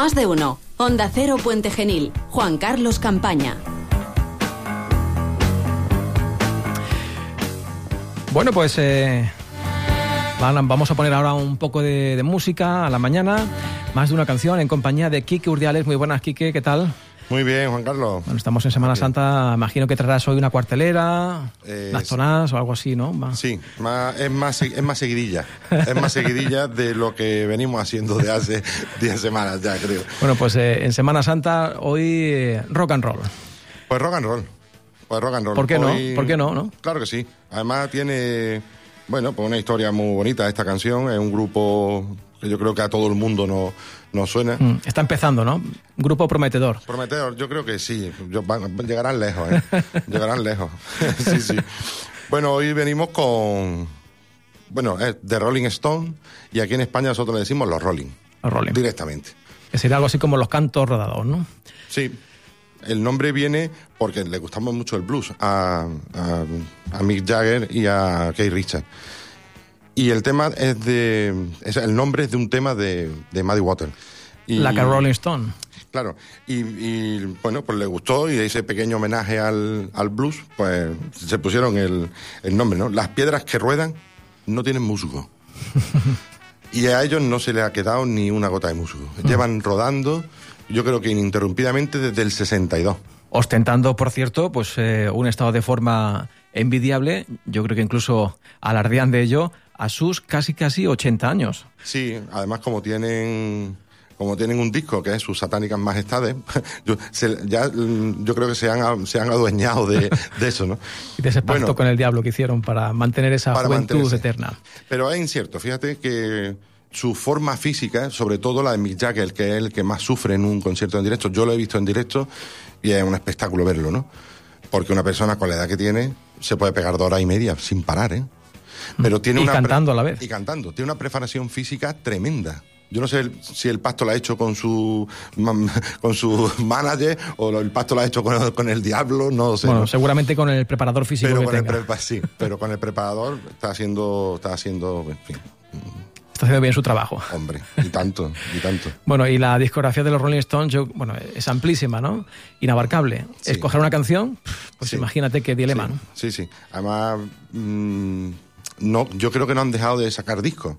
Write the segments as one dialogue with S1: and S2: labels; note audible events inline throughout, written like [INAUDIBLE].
S1: Más de uno. Onda Cero Puente Genil. Juan Carlos Campaña.
S2: Bueno, pues eh, vamos a poner ahora un poco de, de, música a la mañana. Más de una canción en compañía de Quique Urdiales. Muy buenas, Quique, ¿qué tal?
S3: Muy bien, Juan Carlos.
S2: Bueno, estamos en Semana Santa. Imagino que traerás hoy una cuartelera, eh, unas zonas o algo así, ¿no?
S3: Sí, más, es, más, es más seguidilla. es más seguidilla de lo que venimos haciendo de hace 10 semanas ya, creo.
S2: Bueno, pues eh, en Semana Santa hoy eh, rock and roll.
S3: Pues rock and roll. Pues rock and roll.
S2: ¿Por qué no? ¿Por qué no, no?
S3: Claro que sí. Además tiene, bueno, pues una historia muy bonita esta canción. Es un grupo que yo creo que a todo el mundo nos, nos suena.
S2: Mm, Está empezando, ¿no? Grupo prometedor.
S3: Prometedor, yo creo que sí. Yo- van- llegarán lejos, ¿eh? [LAUGHS] llegarán lejos. [LAUGHS] sí, sí. Bueno, hoy venimos con, bueno, es The Rolling Stone y aquí en España nosotros le decimos los Rolling.
S2: Los Rolling.
S3: Directamente.
S2: Que sería algo así como los cantos rodados, ¿no?
S3: Sí. El nombre viene porque le gustamos mucho el blues a, a- a Mick Jagger y a Keith Richards. Y el tema es de. es- el nombre es de un tema de, de Muddy Waters. Y-
S2: La que Rolling Stone.
S3: Claro, y, y, bueno, pues le gustó y ese pequeño homenaje al, al blues, pues se pusieron el, el nombre, ¿no? Las piedras que ruedan no tienen musgo. [LAUGHS] y a ellos no se les ha quedado ni una gota de musgo. Llevan rodando, yo creo que ininterrumpidamente desde el 62.
S2: Ostentando, por cierto, pues eh, un estado de forma envidiable, yo creo que incluso alardean de ello, a sus casi casi 80 años.
S3: Sí, además como tienen como tienen un disco que es sus satánicas majestades, [LAUGHS] yo, se- ya mm, yo creo que se han, se han adueñado de, de eso, ¿no? [LAUGHS]
S2: Y de ese pacto
S3: Bueno.
S2: con el diablo que hicieron para mantener esa
S3: Para
S2: juventud
S3: mantenerse.
S2: eterna.
S3: Pero es incierto, fíjate que su forma física, sobre todo la de Mick Jagger, que es el que más sufre en un concierto en directo, yo lo he visto en directo y es un espectáculo verlo, ¿no? Porque una persona con la edad que tiene se puede pegar dos horas y media sin parar, ¿eh? Pero tiene
S2: Y
S3: una
S2: cantando a la vez.
S3: Y cantando. Tiene una preparación física tremenda. Yo no sé el- si el pacto lo ha hecho con su [LAUGHS] con su manager o el pacto lo ha hecho con, con el diablo, no sé.
S2: bueno,
S3: ¿no?
S2: seguramente con el preparador físico
S3: pero
S2: que
S3: con el, prepa- sí, pero con el preparador está haciendo, está haciendo, en fin,
S2: Está haciendo bien su trabajo.
S3: hombre, y tanto, y tanto. [LAUGHS]
S2: Bueno, y la discografía de los Rolling Stones, yo, bueno, es amplísima, ¿no? Inabarcable.
S3: Sí.
S2: Escoger una canción, pues
S3: Sí.
S2: imagínate qué dilema, ¿no?
S3: Sí, sí. Además, mm, no, yo creo que no han dejado de sacar discos.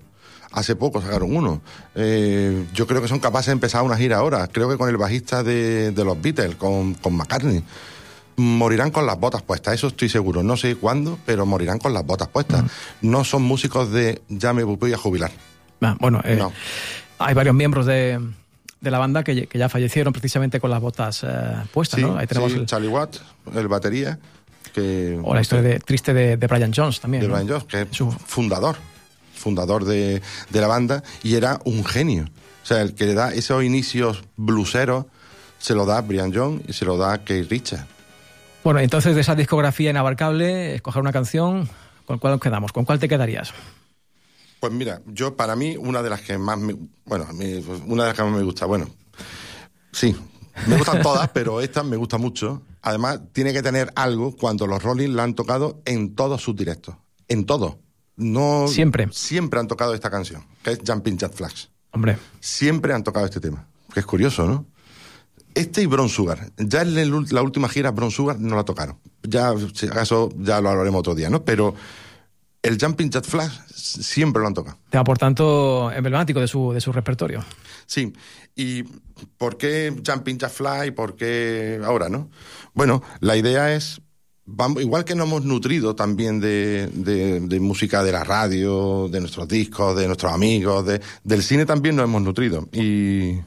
S3: Hace poco sacaron uno. Eh, yo creo que son capaces de empezar una gira ahora. Creo que con el bajista de, de los Beatles, con, con McCartney. Morirán con las botas puestas, eso estoy seguro. No sé cuándo, pero morirán con las botas puestas. No son músicos de ya me voy a jubilar.
S2: Ah, Bueno, eh,
S3: No.
S2: hay varios miembros de, de la banda que, que ya fallecieron precisamente con las botas eh, puestas,
S3: Sí,
S2: ¿no? Ahí tenemos
S3: sí,
S2: el-
S3: Charlie Watt, el batería, que
S2: o la historia de, triste de, de Brian Jones también.
S3: de
S2: ¿no?
S3: Brian Jones, que es
S2: Su-
S3: fundador, fundador de, de la banda, y era un genio. O sea, el que le da esos inicios bluseros se lo da Brian Jones y se lo da Keith Richards.
S2: Bueno, entonces de esa discografía inabarcable, escoger una canción, ¿con cuál nos quedamos? ¿Con cuál te quedarías?
S3: Pues mira, yo para mí una de las que más me, bueno, a mí, pues, una de las que más me gusta, bueno, sí, me gustan todas, [LAUGHS] pero esta me gusta mucho. Además, tiene que tener algo cuando los Rolling la han tocado en todos sus directos, en todos. No
S2: Siempre.
S3: Siempre han tocado esta canción, que es Jumping Jack Flags.
S2: Hombre,
S3: siempre han tocado este tema. Que es curioso, ¿no? Este y Bron Sugar. Ya en el la última gira Bron Sugar no la tocaron. Ya, si acaso, ya lo hablaremos otro día, ¿no? Pero el Jumping Jet Flash siempre lo han tocado.
S2: tema por tanto emblemático de su, de su repertorio.
S3: Sí. ¿Y por qué Jumping Jack Fly? ¿Por qué ahora, no? Bueno, la idea es, vamos, igual que nos hemos nutrido también de, de- de música de la radio, de nuestros discos, de nuestros amigos, de- del cine también nos hemos nutrido. Y,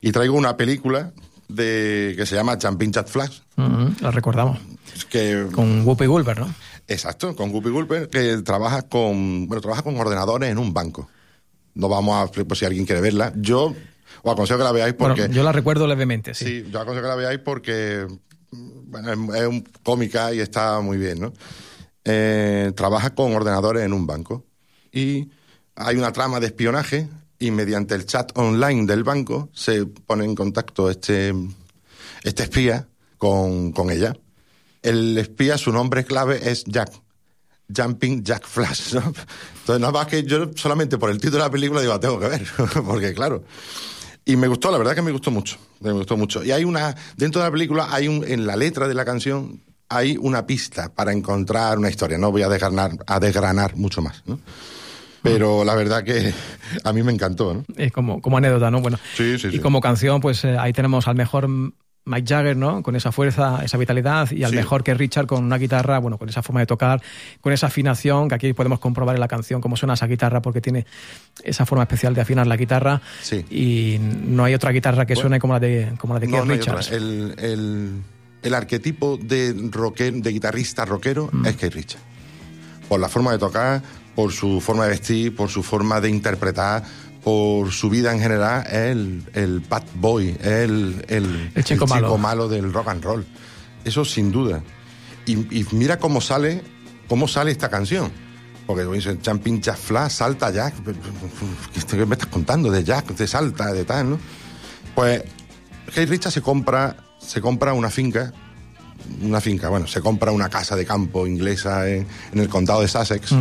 S3: y traigo una película de, que se llama Jumping Jack Flash,
S2: lo recordamos.
S3: que
S2: Con Whoopi Goldberg, ¿no?
S3: Exacto, con Guppy Gulper, que trabaja con, bueno, trabaja con ordenadores en un banco. No vamos a, por si alguien quiere verla. Yo os aconsejo que la veáis porque,
S2: Bueno, yo la recuerdo levemente, sí.
S3: sí, yo aconsejo que la veáis porque, bueno, es, es un cómica y está muy bien, ¿no? Eh, trabaja con ordenadores en un banco y hay una trama de espionaje y mediante el chat online del banco se pone en contacto este, este espía con, con ella. El espía, su nombre clave es Jack. Jumping Jack Flash, ¿no? Entonces, nada más que yo solamente por el título de la película digo, "Ah, tengo que ver, [LAUGHS] porque claro. Y me gustó, la verdad que me gustó mucho, me gustó mucho. Y hay una, dentro de la película, hay un, en la letra de la canción, hay una pista para encontrar una historia. No voy a desgranar, a desgranar mucho más, ¿no? Pero la verdad que a mí me encantó, ¿no?
S2: Es como, como anécdota, ¿no? Bueno,
S3: Sí, sí,
S2: y
S3: sí.
S2: como canción, pues eh, ahí tenemos al mejor Mike Jagger, ¿no? Con esa fuerza, esa vitalidad, y al
S3: Sí.
S2: mejor que Richard con una guitarra, bueno, con esa forma de tocar, con esa afinación, que aquí podemos comprobar en la canción cómo suena esa guitarra, porque tiene esa forma especial de afinar la guitarra.
S3: Sí.
S2: Y no hay otra guitarra que suene como la de, como la de
S3: No,
S2: Keith
S3: no.
S2: Richards.
S3: El, el, el arquetipo de, rocker, de guitarrista rockero
S2: Mm.
S3: es Keith Richards. Por la forma de tocar, por su forma de vestir, por su forma de interpretar, por su vida en general, es el, el bad boy, es el, el,
S2: El chico malo.
S3: del rock and roll. Eso sin duda. Y, y mira cómo sale, cómo sale esta canción. Porque dice, Jumping Jack Flash, salta Jack. ¿Qué me estás contando? De Jack, de salta, de tal, ¿no? Pues Keith Richards se compra, se compra una finca, una finca, bueno, se compra una casa de campo inglesa en, en el condado de Sussex.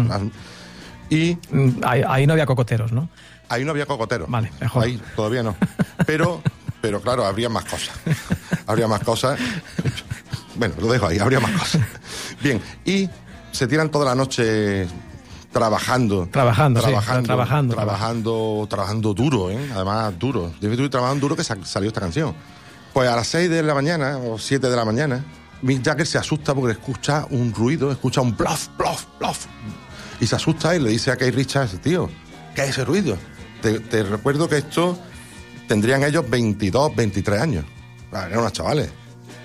S3: Y
S2: Mm, Ahí, ahí no había cocoteros, ¿no?
S3: Ahí no había cocotero.
S2: Vale, mejor.
S3: Ahí todavía no. Pero, pero claro, habría más cosas. habría más cosas. Bueno, lo dejo ahí, habría más cosas. Bien, y se tiran toda la noche trabajando.
S2: Trabajando, sí,
S3: trabajando,
S2: trabajando,
S3: trabajando, trabajando duro, ¿eh? Además, duro. Debe estuve trabajando duro que sa- salió esta canción. Pues a las 6 de la mañana o 7 de la mañana, Mick Jagger se asusta porque escucha un ruido, escucha un plof, plof, plof. Y se asusta y le dice a Keith Richards, tío, ¿qué es ese ruido? Te, recuerdo que esto tendrían ellos 22, 23 años. Eran unos chavales.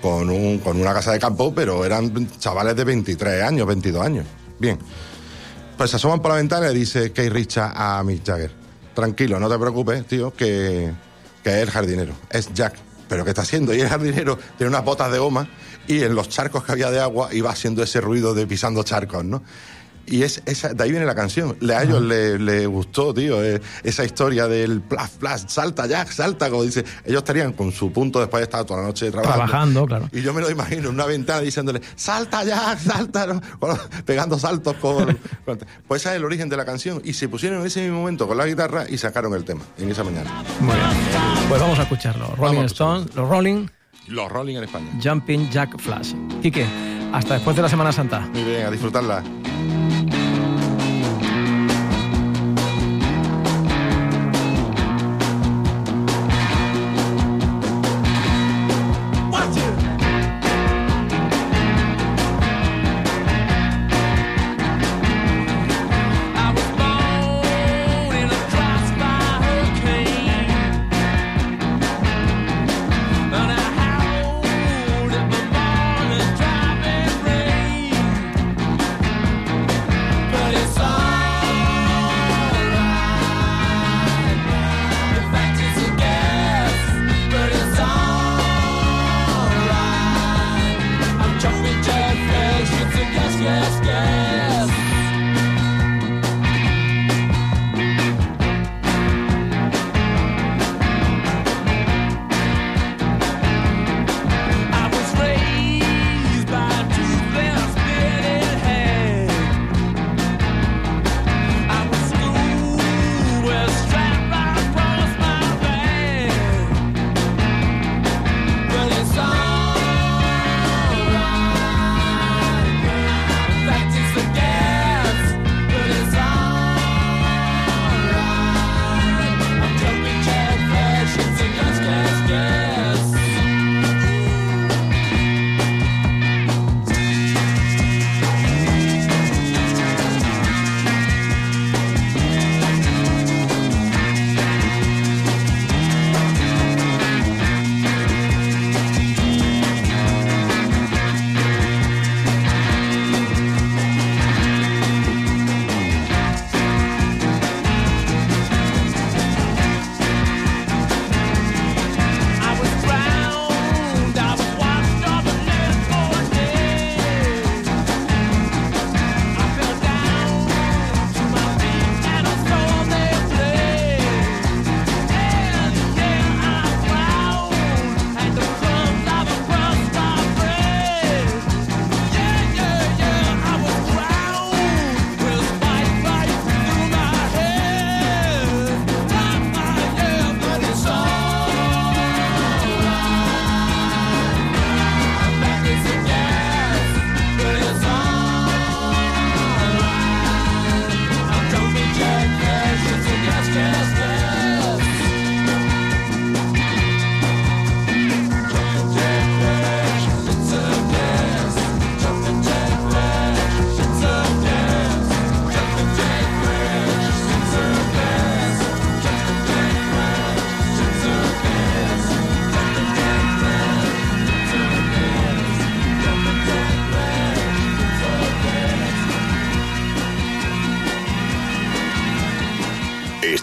S3: Con, un, con una casa de campo, pero eran chavales de 23 años, 22 años. Bien. Pues se asoman por la ventana y le dice Keith Richards a Mick Jagger, tranquilo, no te preocupes, tío, que, que es el jardinero, es Jack. ¿Pero qué está haciendo? Y el jardinero tiene unas botas de goma y en los charcos que había de agua iba haciendo ese ruido de pisando charcos, ¿no? Y es, esa, de ahí viene la canción. Le, a ellos le, le gustó, tío, eh, esa historia del plas, plas, salta Jack, salta, como dice. Ellos estarían con su punto después de estar toda la noche trabajando.
S2: Trabajando, claro.
S3: Y yo me lo imagino en una ventana diciéndole, salta Jack, salta, ¿no? Bueno, pegando saltos [LAUGHS] con, Pues ese es el origen de la canción. Y se pusieron en ese mismo momento con la guitarra y sacaron el tema en esa mañana.
S2: Muy bien. Pues vamos a escucharlo. Rolling. Stones, los Rolling,
S3: Los Rolling en España.
S2: Jumping Jack Flash. Quique, hasta después de la Semana Santa.
S3: Muy bien, a disfrutarla.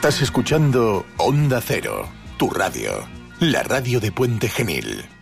S4: Estás escuchando Onda Cero, tu radio, la radio de Puente Genil.